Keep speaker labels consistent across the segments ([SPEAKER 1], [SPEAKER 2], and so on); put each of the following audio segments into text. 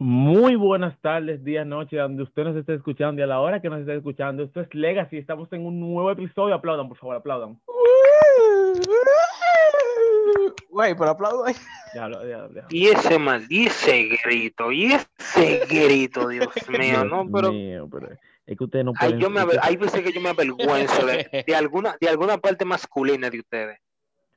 [SPEAKER 1] Muy buenas tardes, días, noches, donde usted nos esté escuchando y a la hora que nos esté escuchando. Esto es Legacy, estamos en un nuevo episodio. Aplaudan, por favor, aplaudan.
[SPEAKER 2] Güey, pero aplaudo ahí.
[SPEAKER 1] Ya, ya, ya.
[SPEAKER 3] Y ese maldice grito, y ese grito, Dios mío,
[SPEAKER 1] Dios
[SPEAKER 3] no, pero
[SPEAKER 1] mío, pero es que ustedes no
[SPEAKER 3] ay,
[SPEAKER 1] pueden.
[SPEAKER 3] yo me, aver- veces que yo me avergüenzo de, de alguna, de alguna parte masculina de ustedes.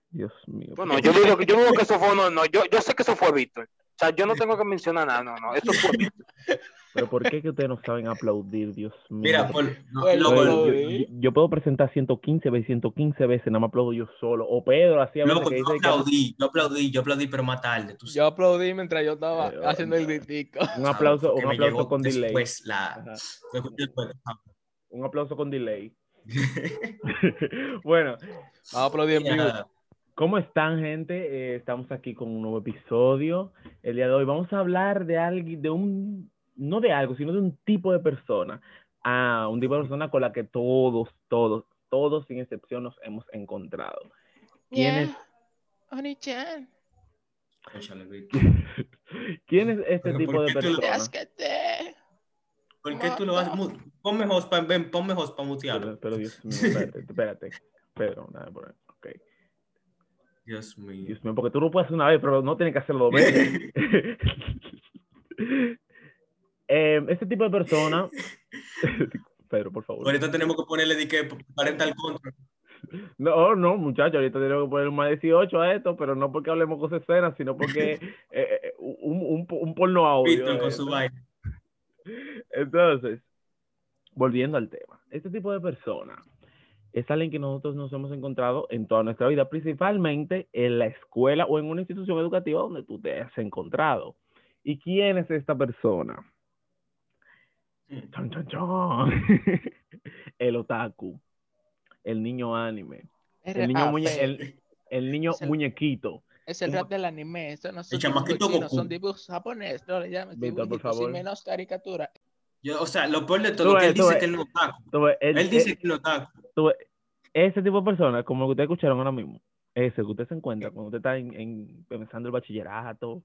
[SPEAKER 1] Dios mío.
[SPEAKER 3] Bueno, yo digo que yo digo que eso fue, no, no, yo, yo sé que eso fue Víctor. O sea, yo no tengo que mencionar nada, no, no, eso fue.
[SPEAKER 1] Pero ¿por qué que ustedes no saben aplaudir, Dios mío?
[SPEAKER 2] Mira, por, no,
[SPEAKER 4] Bueno,
[SPEAKER 2] loco,
[SPEAKER 1] Yo-
[SPEAKER 4] lo-
[SPEAKER 1] yo, yo- yo puedo presentar 115 veces, 115 veces, nada más aplaudo yo solo. O Pedro, así a veces
[SPEAKER 2] loco,
[SPEAKER 1] que
[SPEAKER 2] yo
[SPEAKER 1] dice que-
[SPEAKER 2] aplaudí, yo aplaudí, yo aplaudí, pero más tarde. Tú
[SPEAKER 4] Yo aplaudí mientras yo estaba
[SPEAKER 1] Eh,
[SPEAKER 4] haciendo el gritico.
[SPEAKER 1] un aplauso, un aplauso con delay.
[SPEAKER 2] Después la.
[SPEAKER 1] Un aplauso con delay. bueno,
[SPEAKER 4] Vamos a aplaudir en vivo.
[SPEAKER 1] ¿Cómo están, gente? Eh, estamos aquí con un nuevo episodio. El día de hoy vamos a hablar de alguien, de un, no de algo, sino de un tipo de persona. Ah, un tipo de persona con la que todos, todos, todos sin excepción nos hemos encontrado. ¿Quién es,
[SPEAKER 4] Oni-chan.
[SPEAKER 1] ¿quién es este tipo
[SPEAKER 2] ¿por
[SPEAKER 1] de
[SPEAKER 2] qué tú lo-
[SPEAKER 1] persona?
[SPEAKER 2] ¿Por qué tú lo haces? Mu- Ponme host para ven, ponme host para mutearlo.
[SPEAKER 1] Pero, pero Dios mío, espérate, espérate. Pedro, nada por ahí.
[SPEAKER 2] Dios mío.
[SPEAKER 1] Dios mío, porque tú lo puedes hacer una vez, pero no tienes que hacerlo dos veces. Este tipo de persona. Pedro, por favor.
[SPEAKER 2] Ahorita tenemos que ponerle de que parental control.
[SPEAKER 1] No, no, muchachos, ahorita tenemos que poner un más 18 a esto, pero no porque hablemos cosas escenas, sino porque eh, eh, un, un, un porno audio.
[SPEAKER 2] Con
[SPEAKER 1] eh.
[SPEAKER 2] su vaina.
[SPEAKER 1] Entonces, volviendo al tema, este tipo de persona es alguien que nosotros nos hemos encontrado en toda nuestra vida, principalmente en la escuela o en una institución educativa donde tú te has encontrado. ¿Y quién es esta persona? El otaku, el niño anime, el niño,
[SPEAKER 4] Ah,
[SPEAKER 1] muñe- el, el niño
[SPEAKER 4] Es el-
[SPEAKER 1] muñequito.
[SPEAKER 4] Es el rap del anime. Eso no son dibujos chinos,
[SPEAKER 2] Goku.
[SPEAKER 4] son dibujos japoneses. No le llames
[SPEAKER 1] Víctor, por
[SPEAKER 4] dibujitos y menos caricatura.
[SPEAKER 2] Yo, o sea, lo peor de
[SPEAKER 1] Tú
[SPEAKER 2] todo, que él
[SPEAKER 1] tú
[SPEAKER 2] dice que él no
[SPEAKER 1] el-
[SPEAKER 2] Él dice que él no
[SPEAKER 1] ves, ese tipo de personas, como el que ustedes escucharon ahora mismo, ese que usted se encuentra cuando usted está en, en- empezando el bachillerato,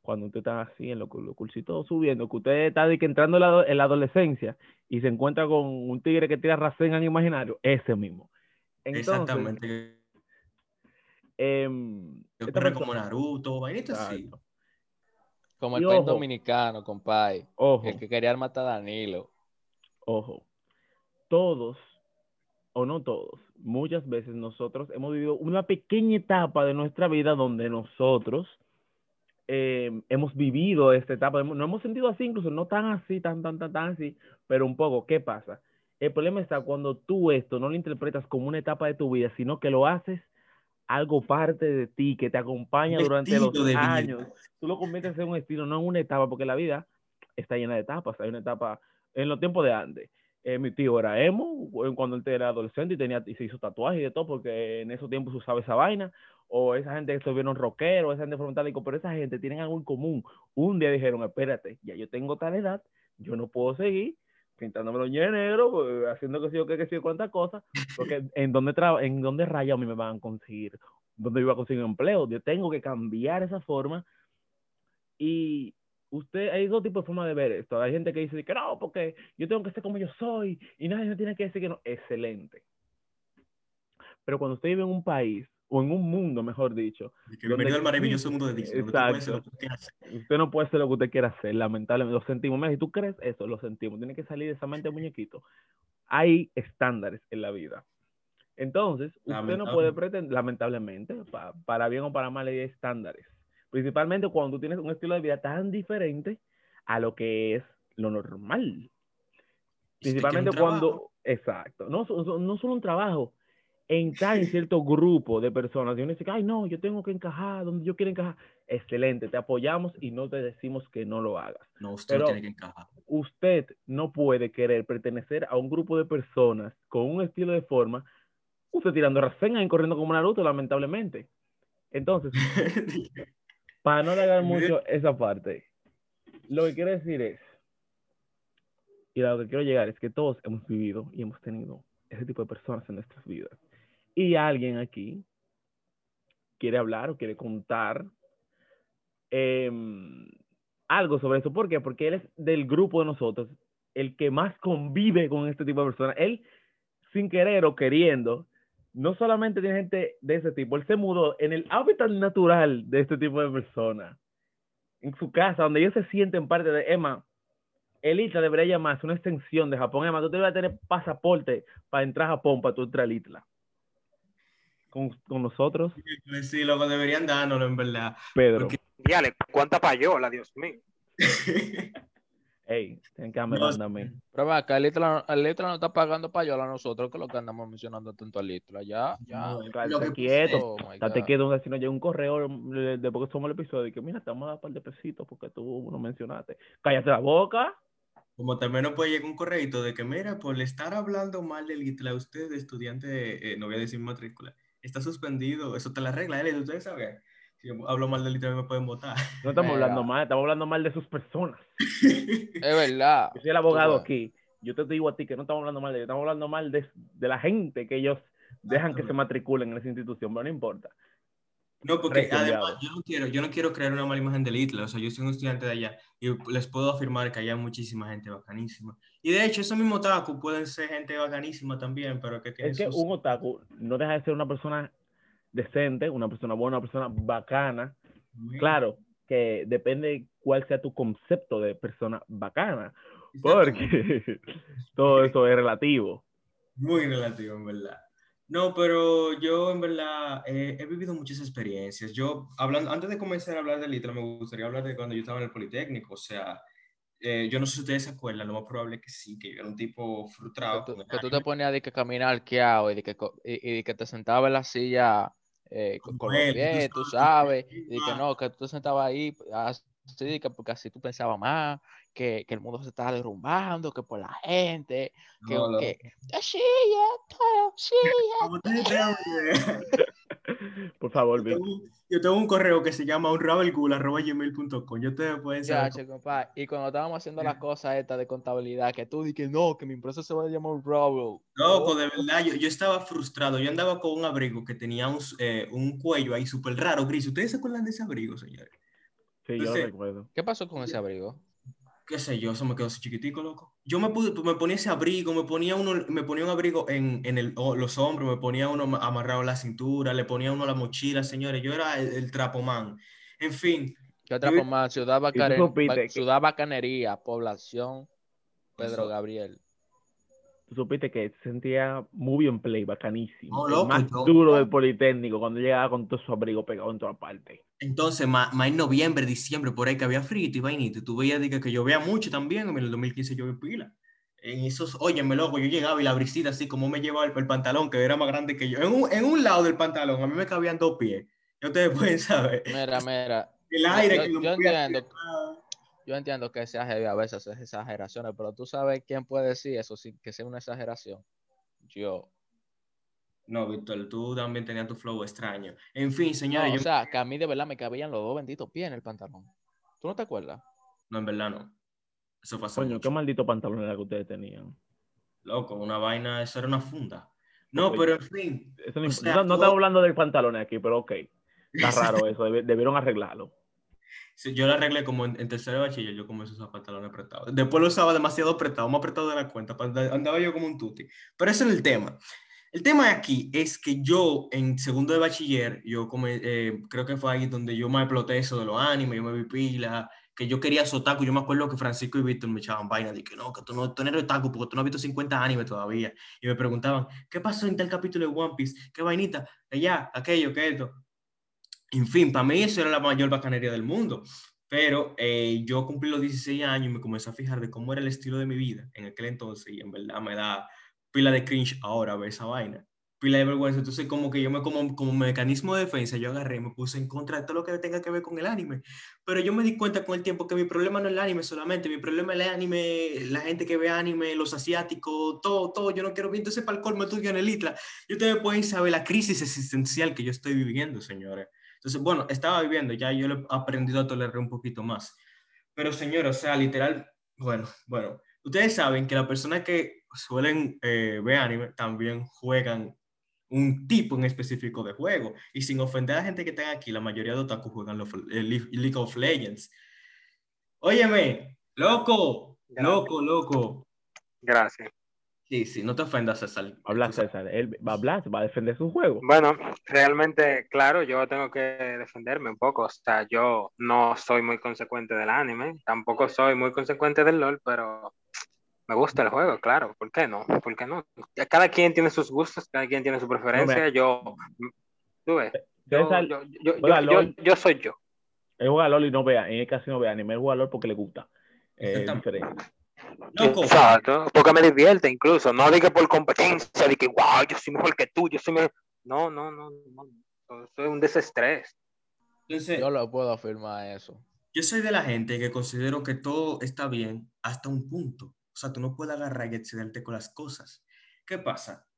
[SPEAKER 1] cuando usted está así en los lo cursitos subiendo, que usted está de que entrando en la, ado- en la adolescencia y se encuentra con un tigre que tira Rasengan imaginario, ese mismo. Entonces,
[SPEAKER 2] Exactamente.
[SPEAKER 1] em, esta
[SPEAKER 2] ocurre
[SPEAKER 1] persona-
[SPEAKER 2] como Naruto, vainitas así.
[SPEAKER 4] Como el país dominicano, compadre.
[SPEAKER 1] Ojo,
[SPEAKER 4] El que quería matar a Danilo.
[SPEAKER 1] ojo, todos, o no todos, muchas veces nosotros hemos vivido una pequeña etapa de nuestra vida donde nosotros eh, hemos vivido esta etapa, no hemos sentido así, incluso no tan así, tan, tan, tan, tan así, pero un poco, ¿qué pasa? El problema está cuando tú esto no lo interpretas como una etapa de tu vida, sino que lo haces algo parte de ti, que te acompaña
[SPEAKER 2] Un
[SPEAKER 1] durante los años. Tú lo conviertes en un estilo, no en una etapa, porque la vida está llena de etapas. Hay una etapa en los tiempos de antes. eh, mi tío era emo cuando él era adolescente y, tenía, y se hizo tatuajes y de todo, porque en esos tiempos se usaba esa vaina. O esa gente que estuvieron rockeros, esa gente frontálico, pero esa gente tienen algo en común. Un día dijeron, espérate, ya yo tengo tal edad, yo no puedo seguir pintándome los ñes negros, pues, haciendo que sé yo qué, que sé yo cuántas cosas, porque en donde, traba- en donde raya a mí me van a conseguir, donde yo iba a conseguir empleo. Yo tengo que cambiar esa forma y usted, hay dos tipos de formas de ver esto. Hay gente que dice que no, porque yo tengo que ser como yo soy y nadie me tiene que decir que no. Excelente. Pero cuando usted vive en un país, o en un mundo, mejor dicho,
[SPEAKER 2] Bienvenido al maravilloso mundo de Disney.
[SPEAKER 1] Exacto.
[SPEAKER 2] hacer.
[SPEAKER 1] usted no puede hacer lo que usted quiera hacer, lamentablemente. Lo sentimos. Si tú crees eso, lo sentimos. Tiene que salir de esa mente de muñequito. Hay estándares en la vida. Entonces, usted no puede pretender, lamentablemente, pa- para bien o para mal, hay estándares. Principalmente cuando tú tienes un estilo de vida tan diferente a lo que es lo normal. Principalmente cuando,
[SPEAKER 2] trabajo,
[SPEAKER 1] exacto, no, no solo un trabajo, entrar en cierto grupo de personas y uno dice, ay, no, yo tengo que encajar donde yo quiero encajar. Excelente, te apoyamos y no te decimos que no lo hagas.
[SPEAKER 2] No, usted
[SPEAKER 1] pero-
[SPEAKER 2] tiene que encajar.
[SPEAKER 1] Usted no puede querer pertenecer a un grupo de personas con un estilo de forma, usted tirando rasenga y corriendo como Naruto, lamentablemente. Entonces, para no alargar mucho esa parte, lo que quiero decir es, y a lo que quiero llegar es que todos hemos vivido y hemos tenido ese tipo de personas en nuestras vidas. Y alguien aquí quiere hablar o quiere contar em, algo sobre eso. ¿Por qué? Porque él es del grupo de nosotros el que más convive con este tipo de personas. Él, sin querer o queriendo, no solamente tiene gente de ese tipo, él se mudó en el hábitat natural de este tipo de personas. En su casa, donde ellos se sienten parte de Emma. El Isla debería llamarse una extensión de Japón. Emma, tú deberías tener pasaporte para entrar a Japón, para tú entrar al Isla. Con, con nosotros,
[SPEAKER 2] Sí, loco, deberían dárnoslo, en verdad.
[SPEAKER 1] Pedro.
[SPEAKER 2] Porque-
[SPEAKER 3] cuánta payola, Dios mío.
[SPEAKER 1] Ey, tienen que
[SPEAKER 2] No,
[SPEAKER 1] amenazarme a mí.
[SPEAKER 4] Pero acá, el Litla no está pagando payola a nosotros, que es lo que andamos mencionando tanto al Litla. Ya, ya.
[SPEAKER 2] No, que
[SPEAKER 1] quieto.
[SPEAKER 4] Oh,
[SPEAKER 1] Date quieto, si no llega un correo de, de porque somos el episodio y que mira, te vamos a dar un par de pesitos porque tú no mencionaste. Cállate la boca.
[SPEAKER 2] Como también nos puede llegar un correito de que, mira, por estar hablando mal del ITLA, usted, estudiante, eh, no voy a decir matrícula, está suspendido. Eso te la regla, él, ustedes saben. Si yo hablo mal del ITLA, me pueden votar.
[SPEAKER 1] No estamos hablando mal, estamos hablando mal de sus personas.
[SPEAKER 4] Es verdad.
[SPEAKER 1] Yo soy el abogado aquí. Yo te digo a ti que no estamos hablando mal de ellos, estamos hablando mal de, de la gente que ellos dejan que se matriculen en esa institución, pero no importa.
[SPEAKER 2] No, porque además yo no quiero, yo no quiero crear una mala imagen del ITLA, o sea, yo soy un estudiante de allá y les puedo afirmar que hay muchísima gente bacanísima. Y de hecho, esos mismos tacos pueden ser gente bacanísima también, pero que tienen
[SPEAKER 1] Es que
[SPEAKER 2] sus-
[SPEAKER 1] un otaku no deja de ser una persona decente, una persona buena, una persona bacana. Claro, que depende cuál sea tu concepto de persona bacana, porque todo eso es relativo.
[SPEAKER 2] Muy relativo, en verdad. No, pero yo en verdad eh, he vivido muchas experiencias. Yo, hablando, antes de comenzar a hablar del ITLA, me gustaría hablar de cuando yo estaba en el Politécnico. O sea, eh, yo no sé si ustedes se acuerdan, lo más probable que sí, que yo era un tipo frustrado.
[SPEAKER 4] Que tú, que te ponías de que caminar arqueado y de que, y, y de que te sentabas en la silla eh, con, con los pies, tú
[SPEAKER 2] sabes,
[SPEAKER 4] y que
[SPEAKER 2] ah.
[SPEAKER 4] no, que tú te sentabas ahí de que porque así tú pensabas más, que, que el mundo se estaba derrumbando, que por la gente, que,
[SPEAKER 2] No, no.
[SPEAKER 4] que sí, ya, sí, ya.
[SPEAKER 2] Una idea,
[SPEAKER 1] Por favor,
[SPEAKER 2] yo tengo, yo tengo un correo que se llama unravelcool.gmail.com. Yo ustedes pueden
[SPEAKER 4] Ya,
[SPEAKER 2] saber.
[SPEAKER 4] che, compa, Y cuando estábamos haciendo las cosas estas de contabilidad, que tú di que no, que mi empresa se va a llamar Rubble.
[SPEAKER 2] Loco, de verdad, yo, yo estaba frustrado. Yo andaba con un abrigo que tenía un, eh, un cuello ahí súper raro, gris. ¿Ustedes se acuerdan de ese abrigo, señores?
[SPEAKER 1] Sí, yo lo
[SPEAKER 2] Entonces-
[SPEAKER 1] recuerdo.
[SPEAKER 4] ¿Qué pasó con ese abrigo?
[SPEAKER 2] qué sé yo, eso me quedó así chiquitico, loco. Yo me, pude, me ponía ese abrigo, me ponía uno, me ponía un abrigo en, en el, los hombros, me ponía uno ma- amarrado a la cintura, le ponía uno a la mochila, señores. Yo era el, el trapomán. En fin,
[SPEAKER 4] ¿Qué otra
[SPEAKER 2] Yo-
[SPEAKER 4] más? Ciudad,
[SPEAKER 1] tú
[SPEAKER 4] Bacare-
[SPEAKER 1] supiste
[SPEAKER 4] Ba-
[SPEAKER 1] que-
[SPEAKER 4] Ciudad Bacanería, población Pedro
[SPEAKER 2] Eso.
[SPEAKER 4] Gabriel.
[SPEAKER 1] Tú supiste que sentía muy bien play, bacanísimo.
[SPEAKER 2] No,
[SPEAKER 1] el
[SPEAKER 2] loco,
[SPEAKER 1] más
[SPEAKER 2] yo-
[SPEAKER 1] duro del Politécnico, cuando llegaba con todo su abrigo pegado en toda parte.
[SPEAKER 2] Entonces, más, en noviembre, diciembre, por ahí que había frío y vainita, tú veías que, que llovía mucho también. En el 2015 llovió pila. En esos, óyeme, loco, yo llegaba y la brisita así como me llevaba el, el pantalón, que era más grande que yo. En un, en un lado del pantalón, a mí me cabían dos pies. Ya ustedes pueden saber.
[SPEAKER 4] Mira, mira,
[SPEAKER 2] El aire
[SPEAKER 4] yo-
[SPEAKER 2] que
[SPEAKER 4] yo entiendo. yo entiendo que sea heavy a veces es exageraciones, pero tú sabes quién puede decir eso sin que sea una exageración. Yo.
[SPEAKER 2] No, Víctor, tú también tenías tu flow extraño. En fin,
[SPEAKER 4] No,
[SPEAKER 2] señores,
[SPEAKER 4] o
[SPEAKER 2] yo...
[SPEAKER 4] sea, que a mí de verdad me cabían los dos benditos pies en el pantalón. ¿Tú no te acuerdas?
[SPEAKER 2] No, en verdad no. Eso fue hace
[SPEAKER 1] Coño,
[SPEAKER 2] mucho.
[SPEAKER 1] qué maldito pantalón era que ustedes tenían.
[SPEAKER 2] Loco, una vaina, eso era una funda. No, pero en fin.
[SPEAKER 1] Eso no,
[SPEAKER 2] sea,
[SPEAKER 1] no, no
[SPEAKER 2] todo-
[SPEAKER 1] estamos hablando del pantalón aquí, pero ok. Está raro eso, debi- debieron arreglarlo.
[SPEAKER 2] Sí, Yo lo arreglé como en, en tercero de bachiller, yo comencé a usar pantalones apretados. Después lo usaba demasiado apretado, más apretado de la cuenta, andaba yo como un tuti. Pero ese es el tema. El tema aquí es que yo en segundo de bachiller, yo como, eh, creo que fue ahí donde yo me exploté eso de los animes, yo me vi pila, que yo quería ser otaku. Yo me acuerdo que Francisco y Víctor me echaban vaina de que no, que tú no, tú eres otaku porque tú no has visto 50 animes todavía. Y me preguntaban, ¿qué pasó en tal capítulo de One Piece? ¿Qué vainita? Allá, aquello, que esto. En fin, para mí eso era la mayor bacanería del mundo. Pero eh, yo cumplí los 16 años y me comencé a fijar de cómo era el estilo de mi vida en aquel entonces y en verdad me da pila de cringe ahora ver esa vaina. Pila de vergüenza. Entonces como que yo me como, como mecanismo de defensa yo agarré y me puse en contra de todo lo que tenga que ver con el anime. Pero yo me di cuenta con el tiempo que mi problema no es el anime solamente, mi problema es el anime, la gente que ve anime, los asiáticos, todo, todo. Yo no quiero ver entonces para el colmo tuyo en el ITLA. Y ustedes pueden saber la crisis existencial que yo estoy viviendo, señores. Entonces, bueno, estaba viviendo, ya yo lo he aprendido a tolerar un poquito más. Pero, señor, o sea, literal, bueno, bueno, ustedes saben que las personas que suelen eh, ver anime también juegan un tipo en específico de juego. Y sin ofender a la gente que está aquí, la mayoría de otaku juegan lo- eh, Le- League of Legends. Óyeme, loco,
[SPEAKER 3] Gracias.
[SPEAKER 2] loco, loco.
[SPEAKER 3] Gracias.
[SPEAKER 2] Sí, sí, no te ofendas, César.
[SPEAKER 1] Habla César, él va a hablar, va a defender su juego.
[SPEAKER 3] Bueno, realmente, claro, yo tengo que defenderme un poco. O sea, yo no soy muy consecuente del anime, tampoco soy muy consecuente del LOL, pero me gusta el juego, claro. ¿Por qué no? ¿Por qué no? Cada quien tiene sus gustos, cada quien tiene su preferencia. Yo, tú ves, yo, yo, yo,
[SPEAKER 1] juega
[SPEAKER 3] yo, yo-
[SPEAKER 1] LOL.
[SPEAKER 3] yo soy yo.
[SPEAKER 1] él juega LOL y no vea, en el casi no ve anime, él juega LOL porque le gusta. Eh, es diferente.
[SPEAKER 2] Loco,
[SPEAKER 3] Exacto, porque me divierte incluso, no diga por competencia, de que wow, yo soy mejor que tú, yo soy mejor. No, no, no, no. Es un desestrés.
[SPEAKER 2] entonces,
[SPEAKER 4] Yo lo puedo afirmar eso.
[SPEAKER 2] Yo soy de la gente que considero que todo está bien hasta un punto. O sea, tú no puedes agarrar y excederte con las cosas. ¿Qué pasa?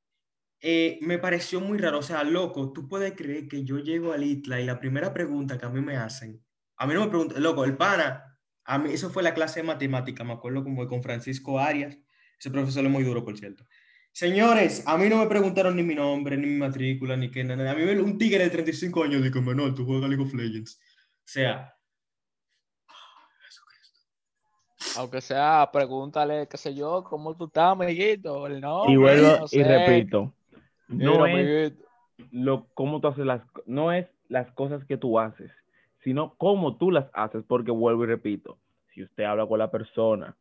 [SPEAKER 2] Eh, me pareció muy raro. O sea, loco, tú puedes creer que yo llego al ITLA y la primera pregunta que a mí me hacen, a mí no me preguntan, loco, el pana, a mí, eso fue la clase de matemática, me acuerdo como con Francisco Arias. Ese profesor es muy duro, por cierto. Señores, a mí no me preguntaron ni mi nombre, ni mi matrícula, ni qué, nada. A mí un tigre de 35 años dijo, Manuel, tú juegas League of Legends. O sea,
[SPEAKER 4] Aunque sea, pregúntale, qué sé yo, cómo tú estás, amiguito. El nombre,
[SPEAKER 1] y vuelvo
[SPEAKER 4] no
[SPEAKER 1] y repito, no
[SPEAKER 4] Mira,
[SPEAKER 1] es lo cómo tú haces las no es las cosas que tú haces, sino cómo tú las haces, porque vuelvo y repito, si usted habla con la persona,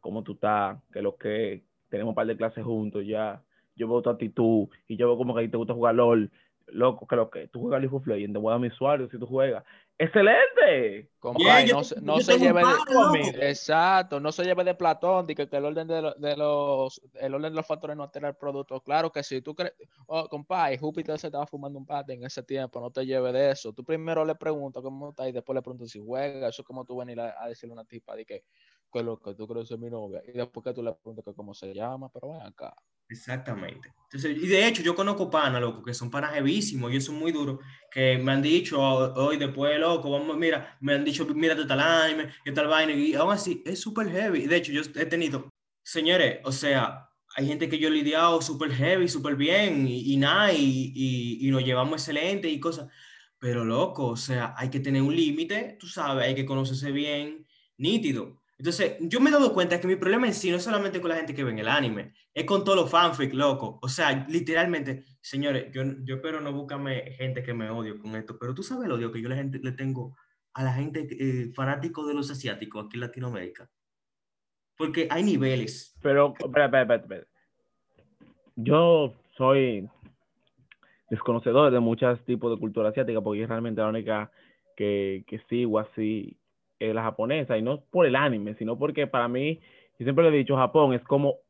[SPEAKER 1] cómo tú estás, que lo que tenemos un par de clases juntos ya, yo veo tu actitud y yo veo como que a ti te gusta jugar LOL, loco, que lo que tú juegas League of Legends, te voy a dar mi usuario si tú juegas. ¡Excelente!
[SPEAKER 4] Compadre,
[SPEAKER 2] yo
[SPEAKER 4] no, se- no
[SPEAKER 2] yo
[SPEAKER 4] se lleve de, exacto, no se lleve de Platón, de que, que el orden de, lo- de los el orden de los factores no altera el producto. Claro que si tú crees, oh, compadre, Júpiter se estaba fumando un pate en ese tiempo, no te lleve de eso. Tú primero le preguntas cómo está y después le preguntas si juega. Eso es como tú venir a, a decirle a una tipa de que, que lo que tú crees es mi novia. Y después que tú le preguntas que cómo se llama, pero ven acá.
[SPEAKER 2] Exactamente. Entonces, y de hecho, yo conozco panas, loco, que son panas heavísimos y son muy duros, que me han dicho "Oh, hoy después, loco, vamos, mira, me han dicho, mírate tal anime, que tal vaina, y aún así es súper heavy. De hecho, yo he tenido, señores, o sea, hay gente que yo he lidiado súper heavy, súper bien, y, y nada, y, y, y nos llevamos excelente y cosas, pero loco, o sea, hay que tener un límite, tú sabes, hay que conocerse bien, nítido. Entonces, yo me he dado cuenta que mi problema en sí no es solamente con la gente que ve en el anime, es con todos los fanfic, loco. O sea, literalmente, señores, yo, yo espero no buscarme gente que me odie con esto, pero tú sabes el odio que yo la le tengo a la gente eh, fanático de los asiáticos aquí en Latinoamérica. Porque hay niveles.
[SPEAKER 1] Pero, espera, espera, espera. Yo soy desconocedor de muchos tipos de cultura asiática porque yo realmente la única que, que sigo así es la japonesa y no por el anime, sino porque para mí, yo siempre le he dicho, Japón es como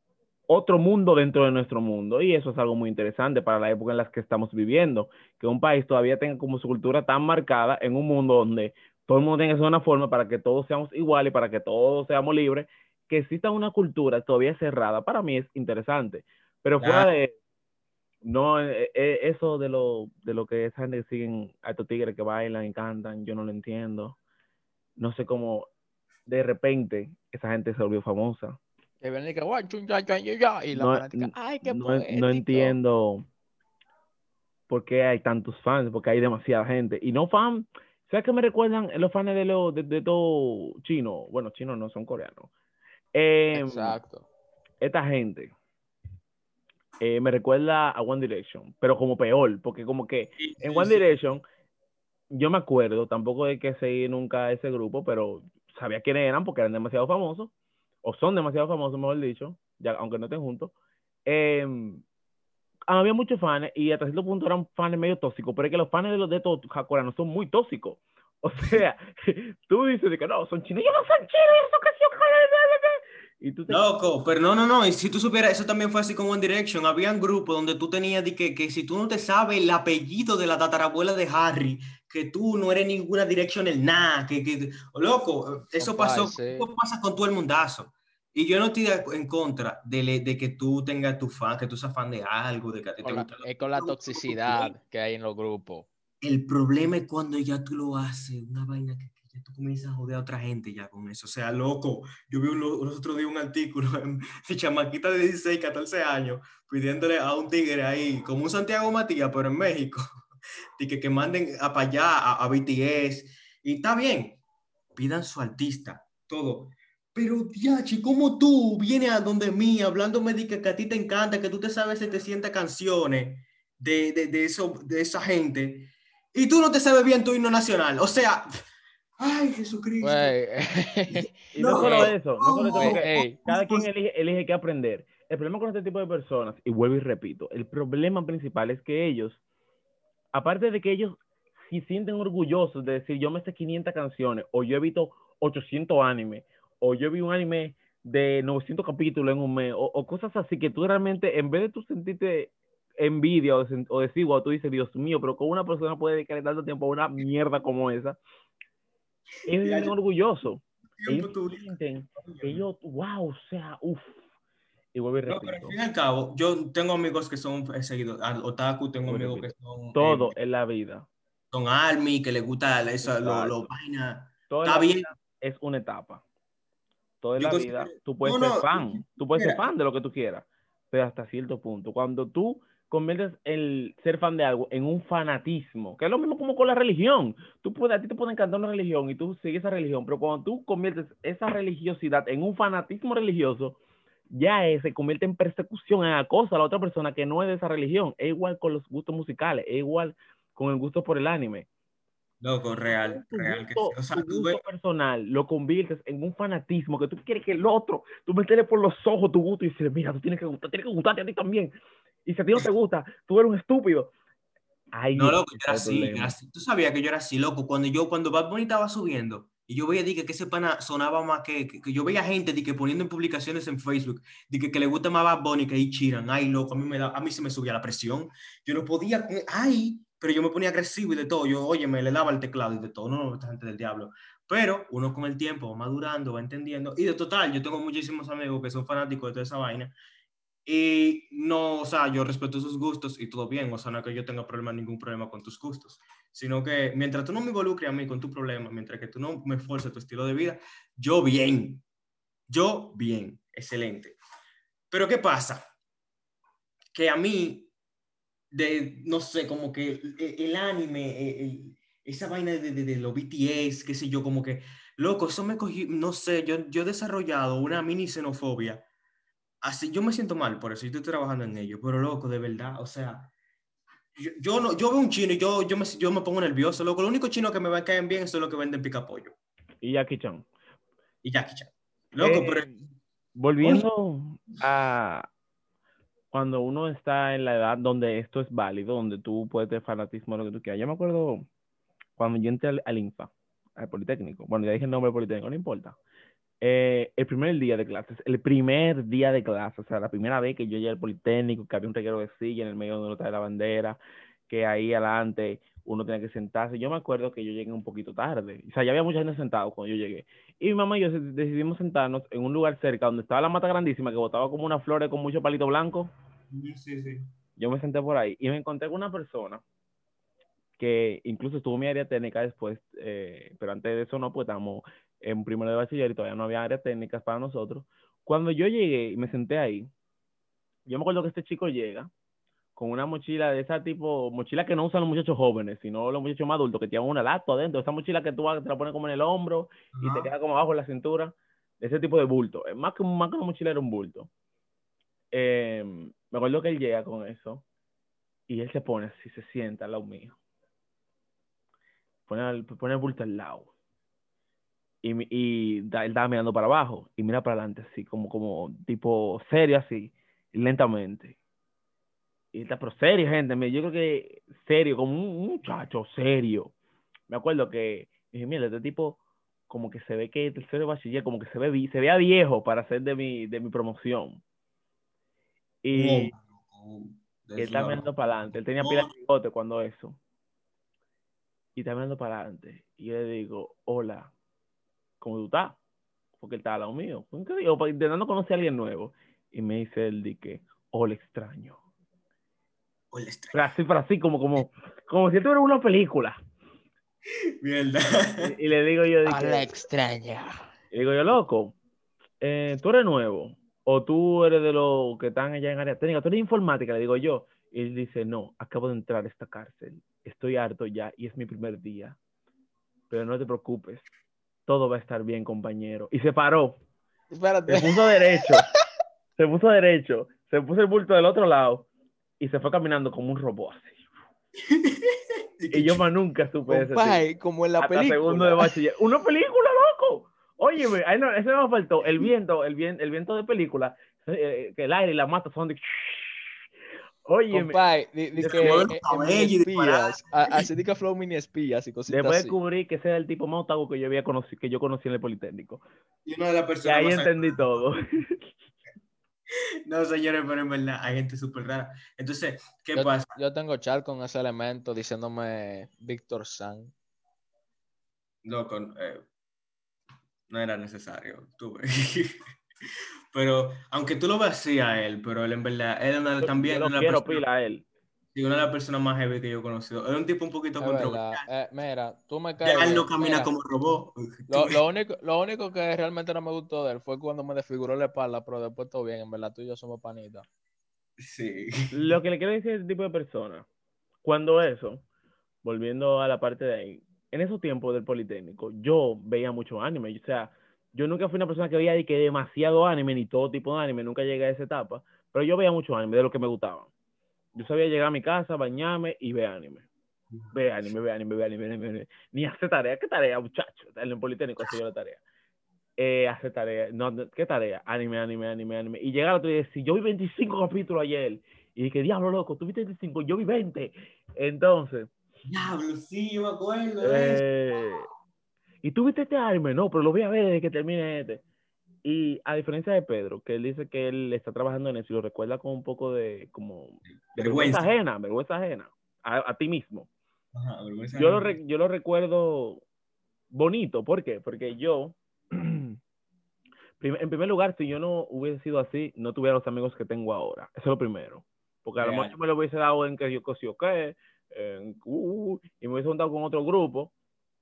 [SPEAKER 1] otro mundo dentro de nuestro mundo y eso es algo muy interesante para la época en la que estamos viviendo, que un país todavía tenga como su cultura tan marcada en un mundo donde todo el mundo tenga una forma para que todos seamos iguales, para que todos seamos libres, que exista una cultura todavía cerrada, para mí es interesante. Pero fuera de no, eh, eh, eso de lo, de lo que esa gente que siguen a estos tigres que bailan y cantan, yo no lo entiendo. No sé cómo de repente esa gente se volvió famosa.
[SPEAKER 4] Viene y que, y la
[SPEAKER 1] No,
[SPEAKER 4] fanática, ay, qué
[SPEAKER 1] no, no entiendo por qué hay tantos fans, porque hay demasiada gente. Y no fan, ¿sabes qué me recuerdan los fans de los de, de todo chino? Bueno, chinos no son coreanos. Em,
[SPEAKER 4] Exacto.
[SPEAKER 1] esta gente eh, me recuerda a One Direction, pero como peor, porque como que en One Direction yo me acuerdo, tampoco de que seguí nunca ese grupo, pero sabía quiénes eran porque eran demasiado famosos, o son demasiado famosos, mejor dicho, ya, aunque no estén juntos. Eh, había muchos fans y hasta cierto punto eran fans medio tóxicos, pero es que los fans de los de estos coreanos son muy tóxicos. O sea, tú dices de que no, son chinos, ellos no son chinos, ellos son casi y tú te
[SPEAKER 2] Loco, pero no, no, no. Y si tú supieras, eso también fue así con One Direction. Habían grupos donde tú tenías de que, que si tú no te sabes el apellido de la tatarabuela de Harry, que tú no eres ninguna Direction el nada, que, que loco, eso pasó,
[SPEAKER 4] sí.
[SPEAKER 2] eso pasa con todo el mundazo. Y yo no estoy en contra de, le- de que tú tengas tu fan, que tú seas fan de algo, de que te
[SPEAKER 4] Con la-
[SPEAKER 2] gusta.
[SPEAKER 4] es con la toxicidad que hay en los grupos.
[SPEAKER 2] El problema es cuando ya tú lo haces, una vaina que, que ya tú comienzas a joder a otra gente ya con eso. O sea, loco, yo vi un, los otros días un artículo de chamaquita de 16, 14 años pidiéndole a un tigre ahí, como un Santiago Matías, pero en México, de que, que manden a para allá a, a BTS. Y está bien, pidan su artista, todo. Pero, Diachi, ¿cómo tú vienes a donde mí hablándome de que, que a ti te encanta, que tú te sabes 700 canciones de, de, de, eso, de esa gente, y tú no te sabes bien tu himno nacional? O sea, ay, Jesucristo.
[SPEAKER 1] Y no,
[SPEAKER 2] No,
[SPEAKER 1] solo
[SPEAKER 4] ey,
[SPEAKER 1] eso, no solo eso,
[SPEAKER 4] ey,
[SPEAKER 1] porque
[SPEAKER 4] ey.
[SPEAKER 1] cada quien elige, elige qué aprender. El problema con este tipo de personas, y vuelvo y repito, el problema principal es que ellos, aparte de que ellos si sienten orgullosos de decir yo me sé 500 canciones, o yo he visto 800 animes, o yo vi un anime de 900 capítulos en un mes, o, o cosas así que tú realmente, en vez de tú sentirte envidia o, o decir, wow, tú dices, Dios mío, pero ¿cómo una persona puede dedicarle tanto tiempo a una mierda como esa? Ellos
[SPEAKER 2] yo-
[SPEAKER 1] orgullosos. Ellos sienten ellos, wow, o sea, uff. Y vuelvo y
[SPEAKER 2] No, pero al
[SPEAKER 1] repito,
[SPEAKER 2] fin y al cabo, yo tengo amigos que son eh, seguidores, otaku, tengo amigos que
[SPEAKER 1] repito,
[SPEAKER 2] son,
[SPEAKER 1] todo
[SPEAKER 2] eh,
[SPEAKER 1] en la vida,
[SPEAKER 2] son army, que les gusta eso, lo, lo vaina. Está bien.
[SPEAKER 1] es una etapa. Todo en
[SPEAKER 2] Yo
[SPEAKER 1] la
[SPEAKER 2] considero-
[SPEAKER 1] vida, tú puedes
[SPEAKER 2] No,
[SPEAKER 1] ser
[SPEAKER 2] no,
[SPEAKER 1] fan, tú puedes ser fan de lo que tú quieras, pero hasta cierto punto. Cuando tú conviertes el ser fan de algo en un fanatismo, que es lo mismo como con la religión. Tú puedes, a ti te puede encantar una religión y tú sigues esa religión, pero cuando tú conviertes esa religiosidad en un fanatismo religioso, ya es- se convierte en persecución, en acoso a la otra persona que no es de esa religión. Es igual con los gustos musicales, es igual con el gusto por el anime.
[SPEAKER 2] Loco, real,
[SPEAKER 1] tu
[SPEAKER 2] real. Que
[SPEAKER 1] gusto.
[SPEAKER 2] O sea,
[SPEAKER 1] tu gusto
[SPEAKER 2] ves,
[SPEAKER 1] personal lo conviertes en un fanatismo que tú quieres que el otro, tú meterle por los ojos tu gusto y decirle, mira, tú tienes que gustar, tienes que gustarte a ti también. Y si a ti no te gusta, tú eres un estúpido. Ahí
[SPEAKER 2] no, loco, yo era así, yo era así. Tú sabías que yo era así, loco. Cuando yo, cuando Bad Bunny estaba subiendo, y yo veía di que, ese pana sonaba más que, que, que yo veía gente di que poniendo en publicaciones en Facebook, di que, que le gusta más Bad Bunny que Ichiran. Ay, loco, a mí, me da, a mí se me subía la presión. Yo no podía con, ay, pero yo me ponía agresivo y de todo. Yo, oye, me le daba el teclado y de todo. No, no, esta gente del diablo. Pero uno con el tiempo va madurando, va entendiendo. Y de total, yo tengo muchísimos amigos que son fanáticos de toda esa vaina. Y no, o sea, yo respeto sus gustos y todo bien, o sea, no que yo tenga problema, ningún problema con tus gustos, sino que mientras tú no me involucres a mí con tu problema, mientras que tú no me esfuerces tu estilo de vida, yo bien, yo bien, excelente. Pero ¿qué pasa? Que a mí, de, no sé, como que el, el anime, el- esa vaina de, de, de los BTS, qué sé yo, como que, loco, eso me cogí, no sé, yo, yo he desarrollado una mini xenofobia así yo me siento mal por eso, yo estoy trabajando en ello, pero loco, de verdad, o sea, yo, yo no, yo veo un chino y yo, yo, me, yo me pongo nervioso, loco, lo único chino que me va a caer bien es lo que venden pica pollo
[SPEAKER 1] Y Jackie Chan.
[SPEAKER 2] y Jackie Chan. Loco,
[SPEAKER 1] Eh,
[SPEAKER 2] pero
[SPEAKER 1] Volviendo a cuando uno está en la edad donde esto es válido, donde tú puedes tener fanatismo, lo que tú quieras. Yo me acuerdo cuando yo entré al, al INFA, al Politécnico. Bueno, ya dije el nombre del Politécnico, no importa. Eh, el primer día de clases, el primer día de clases, o sea, la primera vez que yo llegué al Politécnico, que había un reguero de silla en el medio donde está la bandera, que ahí adelante uno tenía que sentarse. Yo me acuerdo que yo llegué un poquito tarde. O sea, ya había mucha gente sentada cuando yo llegué. Y mi mamá y yo decidimos sentarnos en un lugar cerca donde estaba la mata grandísima que botaba como unas flores con mucho palito blanco.
[SPEAKER 2] sí, sí.
[SPEAKER 1] Yo me senté por ahí y me encontré con una persona que incluso estuvo en mi área técnica después, eh, pero antes de eso no, pues estábamos en primero de bachiller y todavía no había áreas técnicas para nosotros. Cuando yo llegué y me senté ahí, yo me acuerdo que este chico llega con una mochila de esa tipo, mochila que no usan los muchachos jóvenes, sino los muchachos más adultos que tienen una laptop adentro, esa mochila que tú vas- te la pones como en el hombro y te queda como abajo en la cintura, ese tipo de bulto, es más que, más que una mochila era un bulto. Eh, me acuerdo que él llega con eso y él se pone así, se sienta al lado mío. Pone el, pone el bulto al lado. Y, y da- él estaba mirando para abajo y mira para adelante así, como, como tipo serio así, lentamente. Y está, pero serio, gente, yo creo que serio, como un, muchacho serio. Me acuerdo que dije, mira, este tipo como que se ve que tercero de bachiller, como que se ve se vea viejo para ser de mi, de mi promoción. Y,
[SPEAKER 2] Oh,
[SPEAKER 1] él está mirando para adelante. Él tenía
[SPEAKER 2] No.
[SPEAKER 1] pila de bigote cuando eso. Y está mirando para adelante. Y yo le digo, hola, ¿cómo tú estás? Porque él está al lado mío. ¿Cómo que digo? Intentando conocer a alguien nuevo. Y me dice él, di que, hola, extraño.
[SPEAKER 2] Hola, extraño.
[SPEAKER 1] Pero así, pero así, como, como, como si esto fuera una película.
[SPEAKER 2] Mierda.
[SPEAKER 1] Y, y le digo yo, di
[SPEAKER 4] A la extraña.
[SPEAKER 1] Y digo yo, loco, eh, tú eres nuevo o tú eres de los que están allá en área técnica, tú eres informática, le digo yo. Y él dice, no, acabo de entrar a esta cárcel, estoy harto ya y es mi primer día. Pero no te preocupes, todo va a estar bien, compañero. Y se paró,
[SPEAKER 4] Espérate.
[SPEAKER 1] se puso derecho, se puso derecho, se puso el bulto del otro lado y se fue caminando como un robot así. Y yo más nunca supe ese tipo.
[SPEAKER 4] Compay, como en la
[SPEAKER 1] Hasta
[SPEAKER 4] película.
[SPEAKER 1] segundo de bachiller. ¡Una película, loco! Óyeme, ahí no, ese me faltó. El viento, el viento, el viento de película, eh, que el aire y la mata son de... Óyeme,
[SPEAKER 4] Compay, di, di que eh, eh, mini
[SPEAKER 2] y
[SPEAKER 4] espías, a- así que flow mini espías y cositas
[SPEAKER 1] después
[SPEAKER 4] así.
[SPEAKER 1] descubrí que ese era el tipo más otaku que yo había conocido, que yo conocí en el Politécnico.
[SPEAKER 2] Y una de las
[SPEAKER 1] Y
[SPEAKER 2] personas
[SPEAKER 1] ahí
[SPEAKER 2] más
[SPEAKER 1] entendí todo.
[SPEAKER 2] No, señores, pero en verdad hay gente súper rara. Entonces, ¿qué
[SPEAKER 4] Yo,
[SPEAKER 2] pasa?
[SPEAKER 4] yo tengo chat con ese elemento diciéndome Víctor San.
[SPEAKER 2] Loco, eh, no era necesario. Tú ves. pero, aunque tú lo veas así a él, pero él en verdad, él también
[SPEAKER 1] yo
[SPEAKER 2] una
[SPEAKER 1] lo quiero
[SPEAKER 2] las personas-
[SPEAKER 1] pila a él.
[SPEAKER 2] Sí, una de las personas más heavy que yo he conocido. Es un tipo un poquito
[SPEAKER 4] Es
[SPEAKER 2] controversial.
[SPEAKER 4] Eh, mira, tú me caes.
[SPEAKER 2] Él no camina
[SPEAKER 4] Mira,
[SPEAKER 2] como robot.
[SPEAKER 4] Lo, lo único, lo único que realmente no me gustó de él fue cuando me desfiguró la espalda, pero después todo bien. En verdad, tú y yo somos panitas.
[SPEAKER 2] Sí.
[SPEAKER 1] Lo que le quiero decir a ese tipo de personas, cuando eso, volviendo a la parte de ahí, en esos tiempos del Politécnico, yo veía mucho anime. O sea, yo nunca fui una persona que veía de que demasiado anime, ni todo tipo de anime, nunca llegué a esa etapa, pero yo veía mucho anime de lo que me gustaba. Yo sabía llegar a mi casa, bañarme y ver anime. Ve anime, ve anime, ve anime, ve anime. Ni hacer tarea. ¿Qué tarea, muchacho? En el Politécnico hacía yo la tarea. Eh, hacer tarea. No, no, ¿qué tarea? Anime, anime, anime, anime. Y llegar otro día y decir, yo vi 25 capítulos ayer. Y dije, diablo, loco, tú viste 25, yo vi 20. Entonces,
[SPEAKER 2] Diablo, sí, yo me acuerdo
[SPEAKER 1] eh, ¿y tú viste este anime? No, pero lo voy a ver desde que termine este. Y a diferencia de Pedro, que él dice que él está trabajando en eso y lo recuerda con un poco de, como, vergüenza,
[SPEAKER 2] Vergüenza.
[SPEAKER 1] ajena, vergüenza ajena, a, a ti mismo.
[SPEAKER 2] Ajá, vergüenza
[SPEAKER 1] Yo lo,
[SPEAKER 2] ajena.
[SPEAKER 1] yo lo recuerdo bonito, ¿por qué? Porque yo, en primer lugar, si yo no hubiese sido así, no tuviera los amigos que tengo ahora. Eso es lo primero. Porque a lo mejor yo me lo hubiese dado en que yo cosí o qué, en uh, y me hubiese juntado con otro grupo,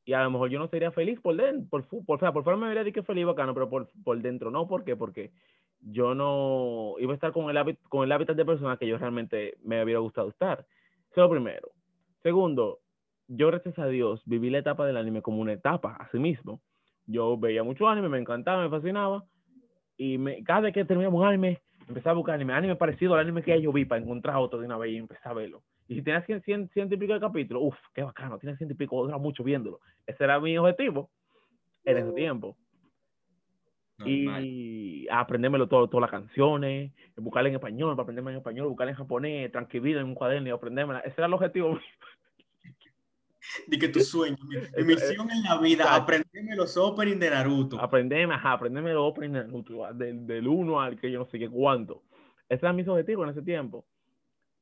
[SPEAKER 1] y a lo mejor yo no sería feliz por dentro, por, por, o sea, por fuera me vería que feliz bacano, pero por, por dentro no, ¿por qué? Porque yo no iba a estar con el, hábit, con el hábitat de personas que yo realmente me hubiera gustado estar. Eso es lo primero. Segundo, yo gracias a Dios viví la etapa del anime como una etapa, así mismo. Yo veía mucho anime, me encantaba, me fascinaba, y me, cada vez que terminaba un anime, empezaba a buscar anime, anime parecido al anime que yo vi para encontrar otro de una vez y empezar a verlo. Y si tenía 100, 100, 100 y pico de capítulos, uff, qué bacano, tiene 100 y pico, dura mucho viéndolo. Ese era mi objetivo en ese tiempo.
[SPEAKER 2] Normal.
[SPEAKER 1] Y aprendérmelo todo, todas las canciones, buscarla en español, para aprenderme en español, buscarla en japonés, transcribirla en un cuaderno y aprendérmela. Ese era el objetivo.
[SPEAKER 2] Di que tu sueño, mi, mi
[SPEAKER 1] Eso-
[SPEAKER 2] misión en la vida, aprenderme los openings de Naruto.
[SPEAKER 1] aprenderme, ajá, aprenderme los openings de Naruto, del, del 1 al que yo no sé qué cuánto. Ese era mi objetivo en ese tiempo.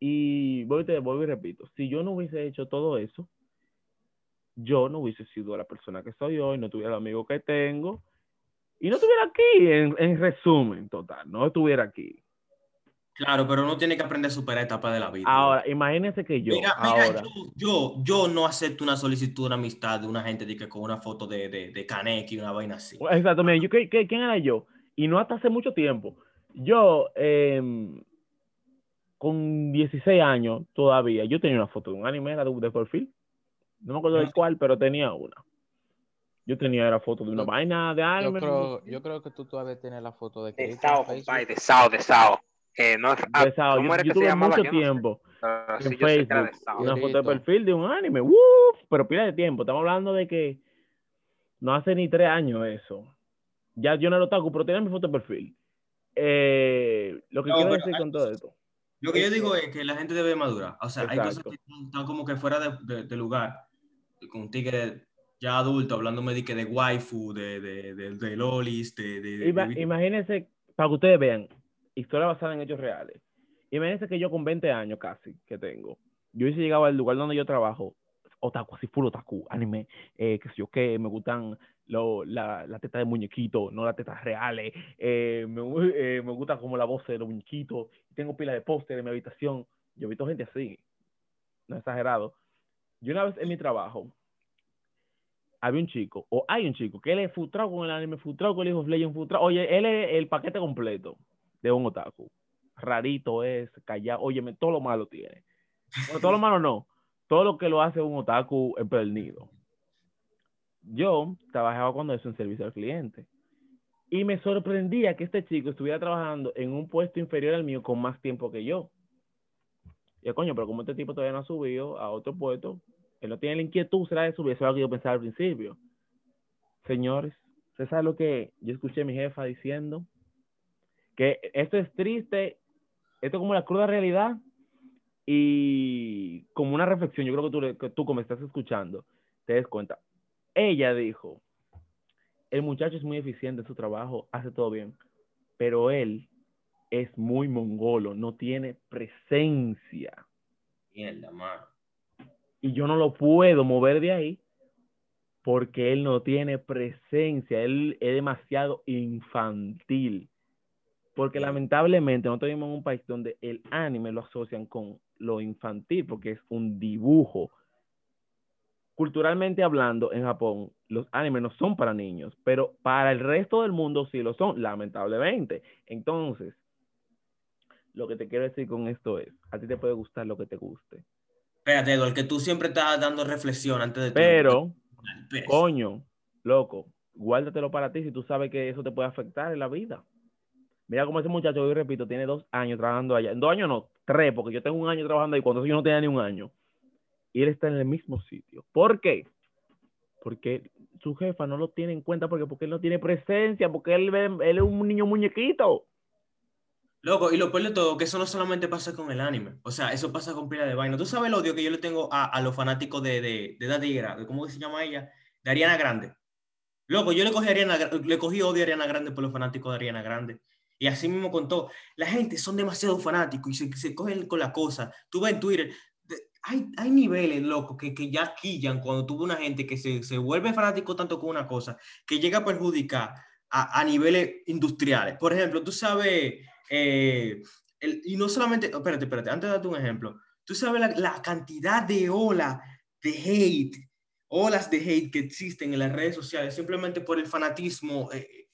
[SPEAKER 1] Y voy, te, vuelvo y repito, si yo no hubiese hecho todo eso, yo no hubiese sido la persona que soy hoy, no tuviera el amigo que tengo, y no estuviera aquí, en, en resumen, total, no estuviera aquí.
[SPEAKER 2] Claro, pero uno tiene que aprender a superar etapas de la vida.
[SPEAKER 1] Ahora, imagínense que yo,
[SPEAKER 2] mira, mira,
[SPEAKER 1] ahora,
[SPEAKER 2] yo, yo, yo no acepto una solicitud de amistad de una gente de que con una foto de, de, de Kaneki una vaina así.
[SPEAKER 1] Exacto, mira, yo, ¿qué- qué- ¿quién era yo? Y no hasta hace mucho tiempo. Yo, em, con 16 años todavía, yo tenía una foto de un anime era de, de perfil. No me acuerdo de
[SPEAKER 2] Ah.
[SPEAKER 1] cuál, pero tenía una. Yo tenía la foto de una
[SPEAKER 4] Yo-
[SPEAKER 1] vaina de
[SPEAKER 4] Yo
[SPEAKER 1] anime.
[SPEAKER 4] creo, yo creo que tú todavía tienes la foto de
[SPEAKER 3] De Sao, compadre, de Sao, de Sao. Eh, no es, ah,
[SPEAKER 1] de Sao.
[SPEAKER 3] ¿Cómo
[SPEAKER 1] Yo, yo tuve
[SPEAKER 3] llamaba?
[SPEAKER 1] mucho
[SPEAKER 3] Yo no sé,
[SPEAKER 1] tiempo
[SPEAKER 3] pero
[SPEAKER 1] en
[SPEAKER 3] sí, yo
[SPEAKER 1] Facebook
[SPEAKER 3] Sao.
[SPEAKER 1] una foto de perfil de un anime. ¡Uf! Pero pila de tiempo. Estamos hablando de que no hace ni tres años eso. Ya yo no lo taco, pero tenía mi foto de perfil. Eh, lo que
[SPEAKER 2] No,
[SPEAKER 1] quiero decir con todo esto.
[SPEAKER 2] Lo que yo digo es que la gente debe madurar. O sea, hay cosas
[SPEAKER 1] Exacto.
[SPEAKER 2] que están, como que fuera de, de- de lugar. Con un tigre ya adulto, hablándome de que de waifu, de, de, lolis, de...
[SPEAKER 1] Ima- imagínense, para que ustedes vean, historia basada en hechos reales. Imagínense que yo con 20 años casi que tengo, yo hubiese llegado al lugar donde yo trabajo, otaku, así full otaku, anime, eh, que sé yo qué, me gustan lo, la, la teta de muñequito, no las tetas reales, eh, me, eh, me gusta como la voz de los muñequitos, tengo pila de póster en mi habitación. Yo he visto gente así, no exagerado. Yo una vez en mi trabajo, había un chico, o hay un chico, que él es frustrado con el anime, frustrado con el League of Legends, frustrado. Oye, él es el paquete completo de un otaku. Rarito es, callado, óyeme, todo lo malo tiene. Bueno, todo lo malo no, todo lo que lo hace un otaku empedernido. yo trabajaba cuando eso en servicio al cliente. Y me sorprendía que este chico estuviera trabajando en un puesto inferior al mío con más tiempo que yo. Y yo, coño, pero como este tipo todavía no ha subido a otro puesto, él no tiene la inquietud, será de subir, eso es lo que yo pensaba al principio. Señores, ¿usted sabe lo que yo escuché a mi jefa diciendo? Que esto es triste, esto es como la cruda realidad y como una reflexión, yo creo que tú, que tú como estás escuchando, te des cuenta. Ella dijo, el muchacho es muy eficiente en su trabajo, hace todo bien, pero él es muy mongolo, no tiene presencia.
[SPEAKER 2] Mierda, mano.
[SPEAKER 1] Y yo no lo puedo mover de ahí porque él no tiene presencia, él es demasiado infantil. Porque lamentablemente nosotros vivimos en un país donde el anime lo asocian con lo infantil, porque es un dibujo. Culturalmente hablando, en Japón, los animes no son para niños, pero para el resto del mundo sí lo son, lamentablemente. Entonces, lo que te quiero decir con esto es, a ti te puede gustar lo que te guste.
[SPEAKER 2] Espérate, Eduardo, que tú siempre estás dando reflexión antes de
[SPEAKER 1] Pero,
[SPEAKER 2] Pero,
[SPEAKER 1] coño, loco, guárdatelo para ti si tú sabes que eso te puede afectar en la vida. Mira cómo ese muchacho, hoy repito, tiene dos años trabajando allá. En dos años no, tres, porque yo tengo un año trabajando ahí cuando yo no tenía ni un año. Y él está en el mismo sitio. ¿Por qué? Porque su jefa no lo tiene en cuenta porque, porque él no tiene presencia, porque él, él es un niño muñequito.
[SPEAKER 2] Loco, y lo peor de todo, que eso no solamente pasa con el anime. O sea, eso pasa con pila de vaina. ¿Tú sabes el odio que yo le tengo a, a los fanáticos de, de, de Daddy Gra- ¿Cómo se llama ella? De Ariana Grande. Loco, yo le cogí, a Ariana, le cogí odio a Ariana Grande por los fanáticos de Ariana Grande. Y así mismo contó. La gente son demasiado fanáticos y se, se cogen con la cosa. Tú ves en Twitter, hay, hay niveles, loco, que, que ya quillan cuando ves una gente que se, se vuelve fanático tanto con una cosa, que llega a perjudicar a, a niveles industriales. Por ejemplo, tú sabes, eh, el- y no solamente, espérate, espérate, antes de darte un ejemplo, tú sabes la, la cantidad de olas de hate, olas de hate que existen en las redes sociales simplemente por el fanatismo, eh,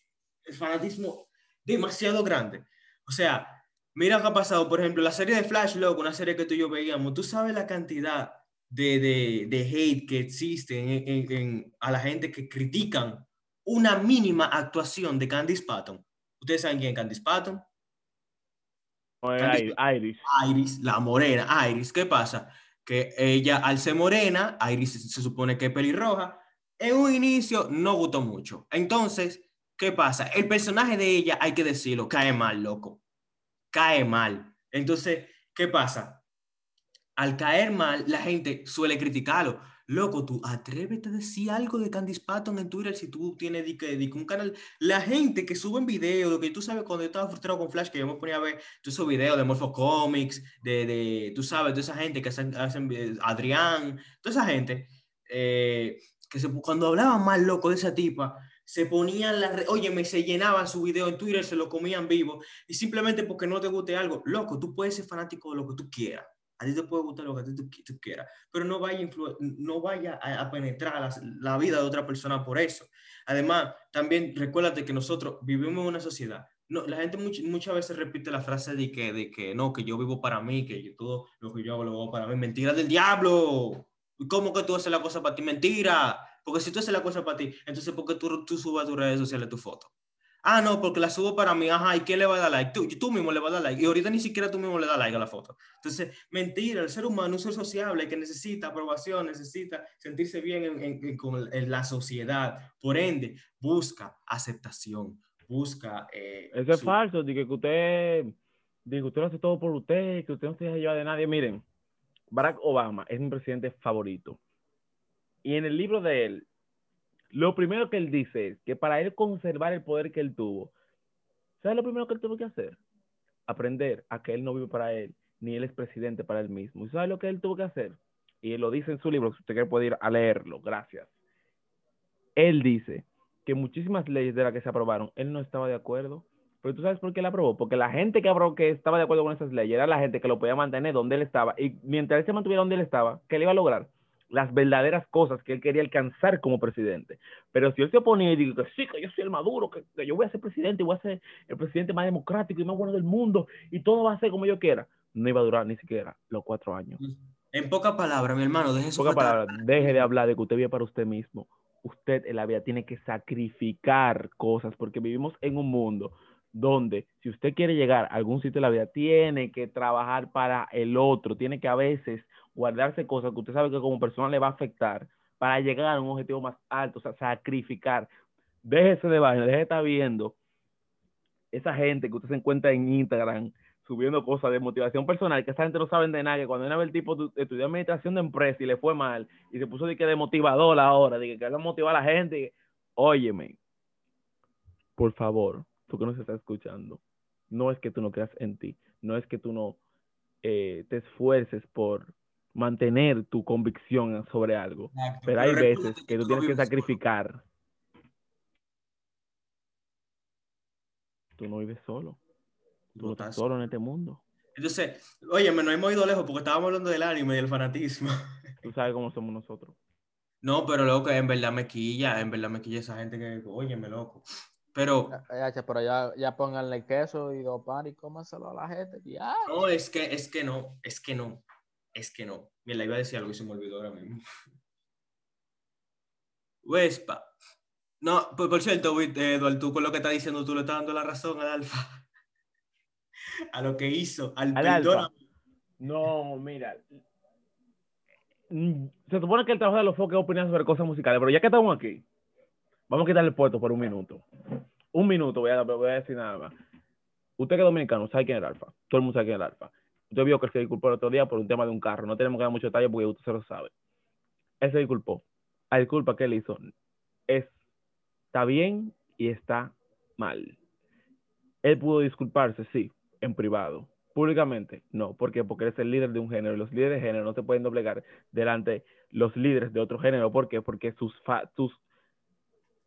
[SPEAKER 2] el fanatismo demasiado grande. O sea, mira que ha pasado, por ejemplo, la serie de Flash, loco, una serie que tú y yo veíamos, tú sabes la cantidad de, de, de hate que existe en, en- en- a la gente que critican una mínima actuación de Candice Patton. ¿Ustedes saben quién es Candice Patton? Candice-
[SPEAKER 1] Iris- Iris.
[SPEAKER 2] La morena, Iris, ¿qué pasa? Que ella, al ser morena, Iris se, se supone que es pelirroja, en un inicio no gustó mucho. Entonces, ¿qué pasa? El personaje de ella, hay que decirlo, cae mal, loco. Cae mal. Entonces, ¿qué pasa? Al caer mal, la gente suele criticarlo. Loco, tú atrévete a decir algo de Candice Patton en Twitter si tú tienes di di un canal. La gente que sube videos, lo que tú sabes, cuando yo estaba frustrado con Flash, que yo me ponía a ver todos esos videos de Morpho Comics, de, de, tú sabes, de esa gente que hacen, hacen Adrián, toda esa gente, eh, que se, cuando hablaban mal, loco, de esa tipa, se ponían las, oye, me se llenaban su video en Twitter, se lo comían vivo, y simplemente porque no te guste algo, loco, tú puedes ser fanático de lo que tú quieras. A ti te puede gustar lo que tú, quieras, pero no vaya, no vaya a, a penetrar la, la vida de otra persona por eso. Además, también recuérdate que nosotros vivimos en una sociedad. No, la gente much- muchas veces repite la frase de que, de que no, que yo vivo para mí, que yo, todo lo que yo hago lo hago para mí. Mentira del diablo. ¿Cómo que tú haces la cosa para ti? Mentira. Porque si tú haces la cosa para ti, entonces ¿por qué tú, tú subes a tus redes sociales tu foto? Ah, no, porque la subo para mí. Ajá, ¿y quién le va a dar like? Tú, tú mismo le vas a dar like. Y ahorita ni siquiera tú mismo le das like a la foto. Entonces, mentira, el ser humano es un ser sociable que necesita aprobación, necesita sentirse bien en, en- con la sociedad. Por ende, busca aceptación, busca... eh,
[SPEAKER 1] Eso es
[SPEAKER 2] su-
[SPEAKER 1] falso, de que que usted, de que usted lo hace todo por usted, que usted no se deja llevar de nadie. Miren, Barack Obama es mi presidente favorito. Y en el libro de él, lo primero que él dice es que para él conservar el poder que él tuvo, ¿sabe lo primero que él tuvo que hacer? Aprender a que él no vive para él, ni él es presidente para él mismo. ¿Y sabe lo que él tuvo que hacer? Y él lo dice en su libro, si usted quiere puede ir a leerlo, gracias. Él dice que muchísimas leyes de las que se aprobaron, él no estaba de acuerdo. Pero tú sabes por qué la aprobó, porque la gente que aprobó, que estaba de acuerdo con esas leyes era la gente que lo podía mantener donde él estaba. Y mientras él se mantuviera donde él estaba, ¿qué le iba a lograr? Las verdaderas cosas que él quería alcanzar como presidente. Pero si él se oponía y dijo que sí, que yo soy el maduro, que, que yo voy a ser presidente voy a ser el presidente más democrático y más bueno del mundo y todo va a ser como yo quiera, no iba a durar ni siquiera los cuatro años.
[SPEAKER 2] En pocas palabras, mi hermano, deje su
[SPEAKER 1] deje de hablar de que usted vive para usted mismo. usted en la vida tiene que sacrificar cosas porque vivimos en un mundo donde si usted quiere llegar a algún sitio de la vida, tiene que trabajar para el otro, tiene que a veces guardarse cosas que usted sabe que como persona le va a afectar para llegar a un objetivo más alto, o sea, sacrificar. Déjese de vaina, déjese de estar viendo esa gente que usted se encuentra en Instagram subiendo cosas de motivación personal, que esa gente no saben de nada, que cuando viene el tipo estudió administración de empresa y le fue mal, y se puso de que de motivador ahora, de que quiere motivar a la gente, óyeme, por favor, tú que nos estás escuchando, no es que tú no creas en ti, no es que tú no eh, te esfuerces por mantener tu convicción sobre algo,
[SPEAKER 2] Exacto,
[SPEAKER 1] pero hay veces que tú tienes que
[SPEAKER 2] solo.
[SPEAKER 1] sacrificar. Tú no vives solo. Tú no estás solo en este mundo.
[SPEAKER 2] Entonces, oye, no hemos ido lejos porque estábamos hablando del anime y del fanatismo.
[SPEAKER 1] Tú sabes cómo somos nosotros.
[SPEAKER 2] No, pero loco, en verdad me quilla, en verdad me quilla esa gente que, óyeme, loco. Pero,
[SPEAKER 4] Ya, ya, pero ya, ya pónganle queso y dos pan y cómanselo a la gente. Ya.
[SPEAKER 2] no, es que, es que no, es que no, es que no. Mira, iba a decir algo y se me olvidó ahora mismo. Wespa. No, pues por cierto, Eduardo, tú con lo que estás diciendo, tú le estás dando la razón al Alfa. A lo que hizo, al,
[SPEAKER 1] Al
[SPEAKER 2] perdón.
[SPEAKER 1] No, mira. Mm, Se supone que el trabajo de los foques es opinar sobre cosas musicales, pero ya que estamos aquí, vamos a quitarle el puesto por un minuto. Un minuto, voy a, voy a decir nada más. Usted que es dominicano, sabe quién es el Alfa. Todo el mundo sabe quién es el Alfa. Usted vio que se disculpó el otro día por un tema de un carro. No tenemos que dar mucho detalle porque usted se lo sabe. Él se disculpó. La disculpa que él hizo es, está bien y está mal. Él pudo disculparse, sí, en privado. Públicamente, no. ¿Por qué? Porque él es el líder de un género. y Los líderes de género no se pueden doblegar delante de los líderes de otro género. ¿Por qué? Porque sus, tus,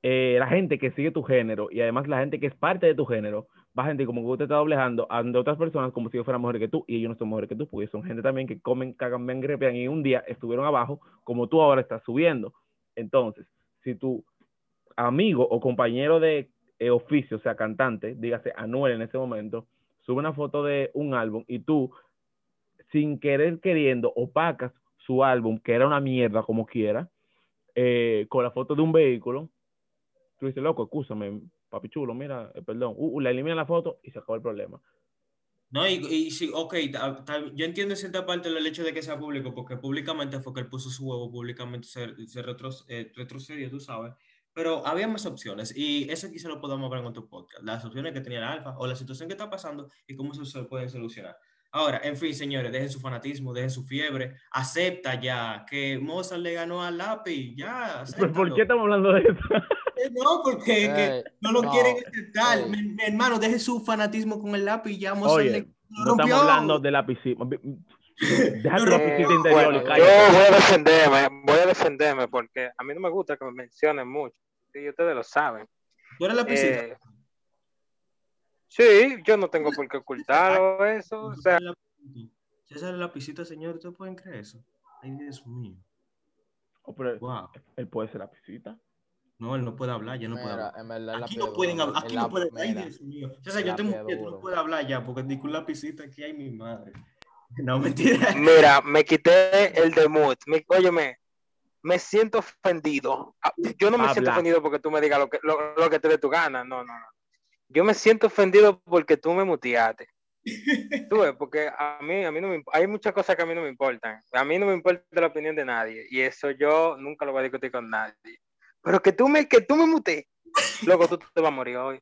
[SPEAKER 1] eh, la gente que sigue tu género y además la gente que es parte de tu género va a como que usted está doblejando a otras personas como si yo fuera mejor que tú y ellos no son mejores que tú porque son gente también que comen, cagan, ven, grepean y un día estuvieron abajo como tú ahora estás subiendo. Entonces, si tu amigo o compañero de eh, oficio, o sea, cantante, dígase Anuel en ese momento, sube una foto de un álbum y tú, sin querer queriendo, opacas su álbum, que era una mierda como quiera, eh, con la foto de un vehículo, tú dices, loco, escúchame, papi chulo, mira, eh, perdón, uh, uh, le elimina la foto y se acabó el problema.
[SPEAKER 2] No, y, y sí, ok, ta- ta- yo entiendo en cierta parte el hecho de que sea público, porque públicamente fue que él puso su huevo, públicamente se, se retros- eh, retrocedió, tú sabes, pero había más opciones, y eso quizá lo podamos ver en otro podcast, las opciones que tenía el Alfa, o la situación que está pasando, y cómo se, se pueden solucionar. Ahora, en fin, señores, dejen su fanatismo, dejen su fiebre, acepta ya que Mozart le ganó al lápiz, ya,
[SPEAKER 1] ¿Pero ¿Por
[SPEAKER 2] acéptalo.
[SPEAKER 1] qué estamos hablando de eso?
[SPEAKER 2] Eh, No, porque que
[SPEAKER 4] Ey,
[SPEAKER 2] no lo
[SPEAKER 4] no,
[SPEAKER 2] quieren aceptar.
[SPEAKER 4] ey.
[SPEAKER 2] Mi, mi hermano, deje su fanatismo con el lápiz, ya Mozart
[SPEAKER 1] Oye,
[SPEAKER 2] le
[SPEAKER 1] no
[SPEAKER 2] rompió.
[SPEAKER 1] estamos hablando de piscina. Deja tu
[SPEAKER 3] Eh,
[SPEAKER 1] interior
[SPEAKER 3] bueno, yo voy a defenderme, voy a defenderme porque a mí no me gusta que me mencionen mucho. Y ustedes lo saben.
[SPEAKER 2] Tú eres la.
[SPEAKER 3] Eh, sí, yo no tengo por qué ocultarlo eso. O sea,
[SPEAKER 2] César es la pisita, señor. ¿Ustedes pueden creer eso? Ay, Dios mío.
[SPEAKER 1] Oh, pero
[SPEAKER 2] Wow.
[SPEAKER 1] él puede ser la pisita.
[SPEAKER 2] No, él no puede hablar, ya no puede hablar.
[SPEAKER 4] verdad,
[SPEAKER 2] Aquí no pueden hablar, aquí no pueden Ay,
[SPEAKER 4] mira,
[SPEAKER 2] Dios mío. César,
[SPEAKER 4] el
[SPEAKER 2] yo
[SPEAKER 4] lápiz
[SPEAKER 2] muteé, tú no puedes hablar ya, porque con la pisita aquí hay mi madre. No, mentira.
[SPEAKER 3] mira, me quité el de mood. Me, óyeme, me siento ofendido. Ah, Yo no me siento
[SPEAKER 1] Habla.
[SPEAKER 3] ofendido porque tú me digas lo que, lo, lo que te dé tu gana. No, no, no. Yo me siento ofendido porque tú me muteaste. Tú ves, porque a mí, a mí no me, hay muchas cosas que a mí no me importan. A mí no me importa la opinión de nadie. Y eso yo nunca lo voy a discutir con nadie. Pero que tú me, que tú me mutees, luego tú te vas a morir hoy.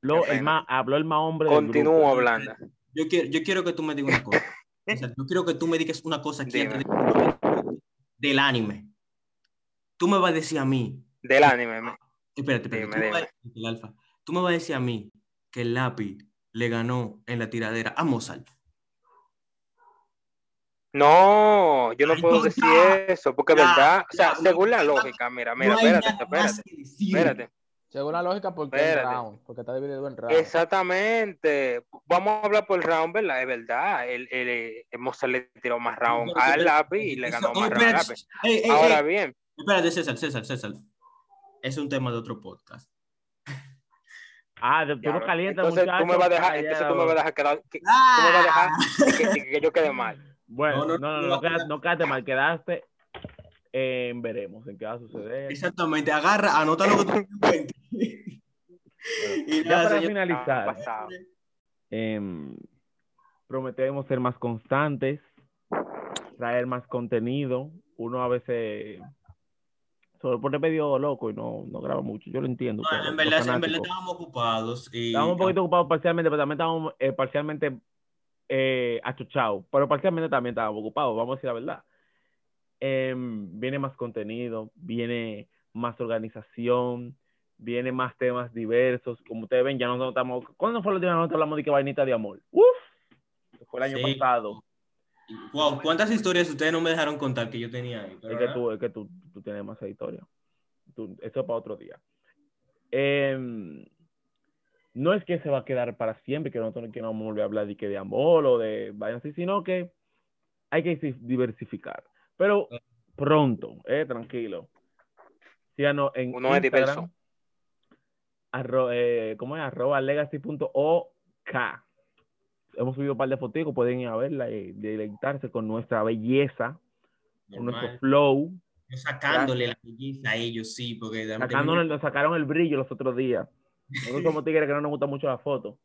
[SPEAKER 1] Lo, el más, habló el más hombre del
[SPEAKER 3] Continúo
[SPEAKER 1] grupo.
[SPEAKER 3] hablando.
[SPEAKER 2] Yo quiero, yo quiero que tú me digas una cosa. Yo quiero que tú me digas una cosa aquí
[SPEAKER 3] Dime.
[SPEAKER 2] antes de- del anime. Tú me vas a decir a mí
[SPEAKER 3] Del anime. me-
[SPEAKER 2] Espérate, espérate.
[SPEAKER 3] Dime,
[SPEAKER 2] tú, me vas a
[SPEAKER 3] dime.
[SPEAKER 2] decir, el alfa, tú me vas a decir a mí que el lápiz le ganó en la tiradera a Mozart.
[SPEAKER 3] No, yo no
[SPEAKER 2] Ay,
[SPEAKER 3] puedo
[SPEAKER 2] no,
[SPEAKER 3] decir eso, porque es
[SPEAKER 2] ya,
[SPEAKER 3] verdad, o sea,
[SPEAKER 2] ya, no,
[SPEAKER 3] según la
[SPEAKER 2] no,
[SPEAKER 3] lógica, mira, mira,
[SPEAKER 2] no
[SPEAKER 3] espérate, espérate, espérate.
[SPEAKER 4] Según la lógica, porque es round, porque está dividido en round.
[SPEAKER 3] Exactamente. Vamos a hablar por round, ¿verdad? Es verdad. El, el, el Mozart le tiró más round
[SPEAKER 2] Espérate,
[SPEAKER 3] al lápiz y le
[SPEAKER 2] Eso-
[SPEAKER 3] ganó
[SPEAKER 2] oh,
[SPEAKER 3] más round al
[SPEAKER 2] espérate.
[SPEAKER 3] lápiz.
[SPEAKER 2] Ey, ey,
[SPEAKER 3] Ahora
[SPEAKER 2] ey,
[SPEAKER 3] bien,
[SPEAKER 2] Espérate, César, César, César. Es un tema de otro podcast.
[SPEAKER 1] Ah, de- no calientas,
[SPEAKER 3] entonces tú me vas a dejar,
[SPEAKER 1] muchacho,
[SPEAKER 3] entonces tú me vas a dejar quedar, que- tú me vas a dejar que, que- que yo quede mal.
[SPEAKER 1] Bueno,
[SPEAKER 2] No,
[SPEAKER 1] no,
[SPEAKER 2] no,
[SPEAKER 1] no, no,
[SPEAKER 2] no,
[SPEAKER 1] no, quedaste-
[SPEAKER 2] no.
[SPEAKER 1] no quedaste mal, quedaste eh, veremos en qué va a suceder.
[SPEAKER 2] Exactamente, agarra, anota lo que tú cuentes. Y
[SPEAKER 1] Ya para
[SPEAKER 2] señor-
[SPEAKER 1] finalizar, em, prometemos ser más constantes, traer más contenido. Uno a veces se lo pone medio loco y no, no graba mucho. Yo lo entiendo.
[SPEAKER 2] No, en verdad, en verdad
[SPEAKER 1] fanáticos-
[SPEAKER 2] estábamos ocupados. Y,
[SPEAKER 1] Estábamos un poquito ocupados parcialmente, pero también estábamos eh, parcialmente eh, achuchados. Pero parcialmente también estábamos ocupados, vamos a decir la verdad. Em, viene más contenido, viene más organización, viene más temas diversos. Como ustedes ven, ya no estamos. ¿Cuándo fue la última vez que hablamos de que vainita de amor? ¡Uf! Fue el año
[SPEAKER 2] Sí.
[SPEAKER 1] pasado.
[SPEAKER 2] Wow, ¿cuántas historias ustedes no me dejaron contar que yo tenía ahí? Pero
[SPEAKER 1] Es que tú, es que tú, tú tienes más historia. Tú- eso es para otro día. Em, no es que se va a quedar para siempre, que nosotros no queramos volver a hablar de, que de amor o de vainas así, sino que hay que di- diversificar. Pero pronto, eh, tranquilo. Síganos en
[SPEAKER 3] Uno es
[SPEAKER 1] Instagram,
[SPEAKER 3] diverso.
[SPEAKER 1] arro- eh, ¿cómo es? Arroba legacy.ok. Hemos subido un par de fotos, pueden ir a verla y deleitarse con nuestra belleza, con nuestro
[SPEAKER 2] Normal.
[SPEAKER 1] flow.
[SPEAKER 2] Yo sacándole la belleza a ellos, sí, porque
[SPEAKER 1] Sacándonos, nos sacaron el brillo los otros días. Nosotros somos tigres que no nos gusta mucho la foto.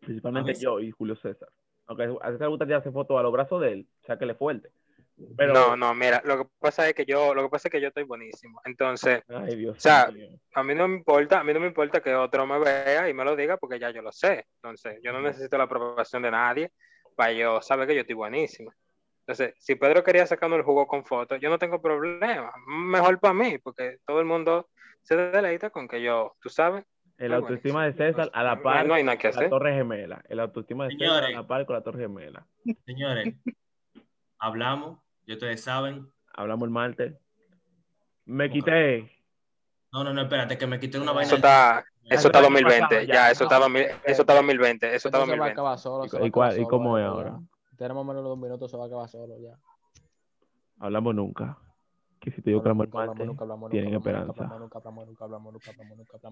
[SPEAKER 1] Principalmente yo y Julio César. Aunque a César le gusta tirarse fotos a los brazos de él, o sea que le fuerte. Pero,
[SPEAKER 3] No, no, mira, lo que pasa es que yo, lo que pasa es que yo estoy buenísimo. Entonces,
[SPEAKER 1] Ay, Dios
[SPEAKER 3] O sea, a mí no me importa, a mí no me importa que otro me vea y me lo diga porque ya yo lo sé. Entonces, yo no necesito la aprobación de nadie para yo saber que yo estoy buenísimo. Entonces, si Pedro quería sacarnos el jugo con fotos, yo no tengo problema. Mejor para mí, porque todo el mundo se deleita con que yo, tú sabes,
[SPEAKER 1] El autoestima de. César a la par
[SPEAKER 3] no hay nada que
[SPEAKER 1] con la
[SPEAKER 3] hacer.
[SPEAKER 1] Torre Gemela. El autoestima de César a la par con la Torre Gemela.
[SPEAKER 2] Señores, hablamos, ya ustedes saben.
[SPEAKER 1] Hablamos el martes. Me quité.
[SPEAKER 2] No, no, no, espérate, que me quité una vaina.
[SPEAKER 3] eso está, eso está
[SPEAKER 1] el año
[SPEAKER 3] 2020,
[SPEAKER 1] pasado ya.
[SPEAKER 3] ya, eso está, 2000 eso está 2020, eso está
[SPEAKER 4] Esto se va a
[SPEAKER 3] 2020.
[SPEAKER 4] acabar solo.
[SPEAKER 1] ¿Y y cuál-
[SPEAKER 4] acabar
[SPEAKER 1] y
[SPEAKER 4] solo,
[SPEAKER 1] cómo es ahora?
[SPEAKER 4] Tenemos menos de dos minutos, se va a acabar solo ya.
[SPEAKER 1] Hablamos nunca. Que si te digo que hablamos el
[SPEAKER 4] Nunca hablamos,
[SPEAKER 1] martes,
[SPEAKER 4] nunca hablamos,
[SPEAKER 1] tienen
[SPEAKER 4] nunca hablamos,
[SPEAKER 1] esperanza.
[SPEAKER 4] Nunca hablamos, nunca hablamos, nunca hablamos, nunca hablamos.